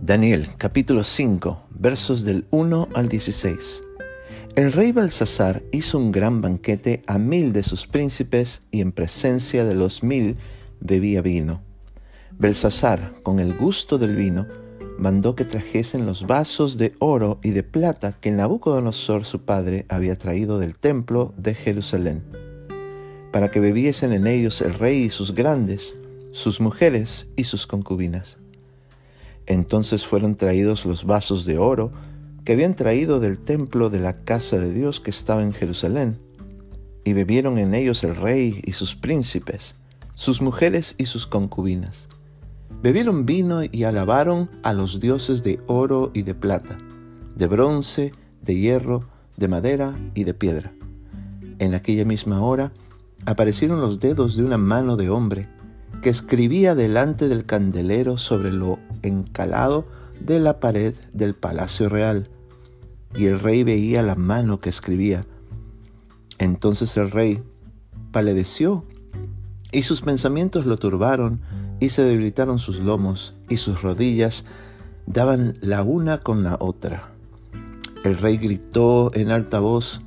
Daniel capítulo 5 versos del 1 al 16. El rey Belsasar hizo un gran banquete a mil de sus príncipes y en presencia de los mil bebía vino. Belsasar, con el gusto del vino, mandó que trajesen los vasos de oro y de plata que Nabucodonosor su padre había traído del templo de Jerusalén, para que bebiesen en ellos el rey y sus grandes, sus mujeres y sus concubinas. Entonces fueron traídos los vasos de oro que habían traído del templo de la casa de Dios que estaba en Jerusalén, y bebieron en ellos el rey y sus príncipes, sus mujeres y sus concubinas. Bebieron vino y alabaron a los dioses de oro y de plata, de bronce, de hierro, de madera y de piedra. En aquella misma hora aparecieron los dedos de una mano de hombre que escribía delante del candelero sobre lo encalado de la pared del palacio real. Y el rey veía la mano que escribía. Entonces el rey palideció y sus pensamientos lo turbaron y se debilitaron sus lomos y sus rodillas daban la una con la otra. El rey gritó en alta voz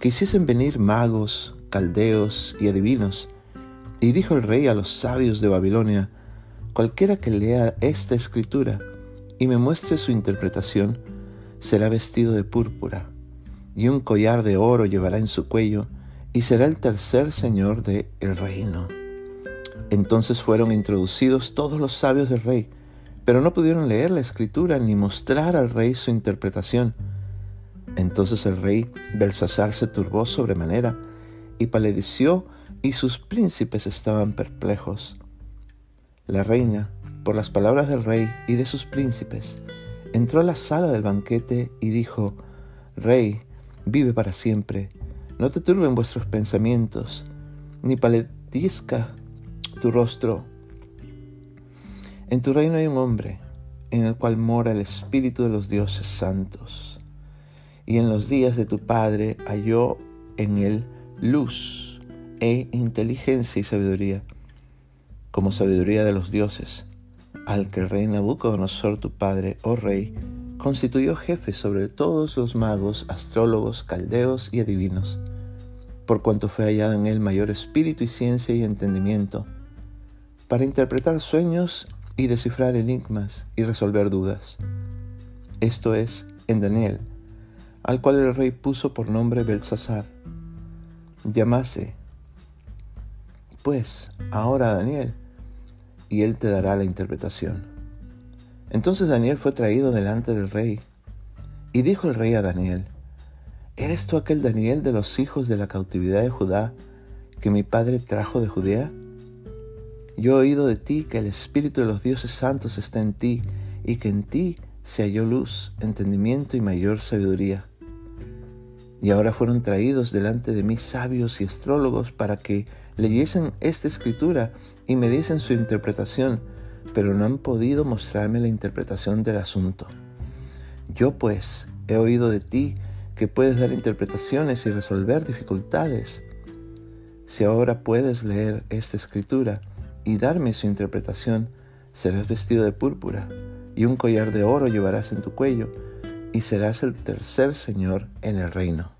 que hiciesen venir magos, caldeos y adivinos. Y dijo el rey a los sabios de Babilonia, cualquiera que lea esta escritura y me muestre su interpretación, será vestido de púrpura, y un collar de oro llevará en su cuello, y será el tercer señor de el reino. Entonces fueron introducidos todos los sabios del rey, pero no pudieron leer la escritura ni mostrar al rey su interpretación. Entonces el rey Belsasar se turbó sobremanera y palideció y sus príncipes estaban perplejos. La reina, por las palabras del rey y de sus príncipes, entró a la sala del banquete y dijo, Rey, vive para siempre, no te turben vuestros pensamientos, ni palidezca tu rostro. En tu reino hay un hombre en el cual mora el Espíritu de los dioses santos. Y en los días de tu Padre halló en él luz e inteligencia y sabiduría, como sabiduría de los dioses, al que el rey Nabucodonosor tu Padre, oh rey, constituyó jefe sobre todos los magos, astrólogos, caldeos y adivinos, por cuanto fue hallado en él mayor espíritu y ciencia y entendimiento, para interpretar sueños y descifrar enigmas y resolver dudas. Esto es en Daniel, al cual el rey puso por nombre Belsasar. Llamase, pues, ahora Daniel, y él te dará la interpretación. Entonces Daniel fue traído delante del rey, y dijo el rey a Daniel, ¿Eres tú aquel Daniel de los hijos de la cautividad de Judá que mi padre trajo de Judea? Yo he oído de ti que el Espíritu de los dioses santos está en ti y que en ti se halló luz, entendimiento y mayor sabiduría. Y ahora fueron traídos delante de mí sabios y astrólogos para que leyesen esta escritura y me diesen su interpretación, pero no han podido mostrarme la interpretación del asunto. Yo pues he oído de ti que puedes dar interpretaciones y resolver dificultades. Si ahora puedes leer esta escritura, y darme su interpretación, serás vestido de púrpura, y un collar de oro llevarás en tu cuello, y serás el tercer Señor en el reino.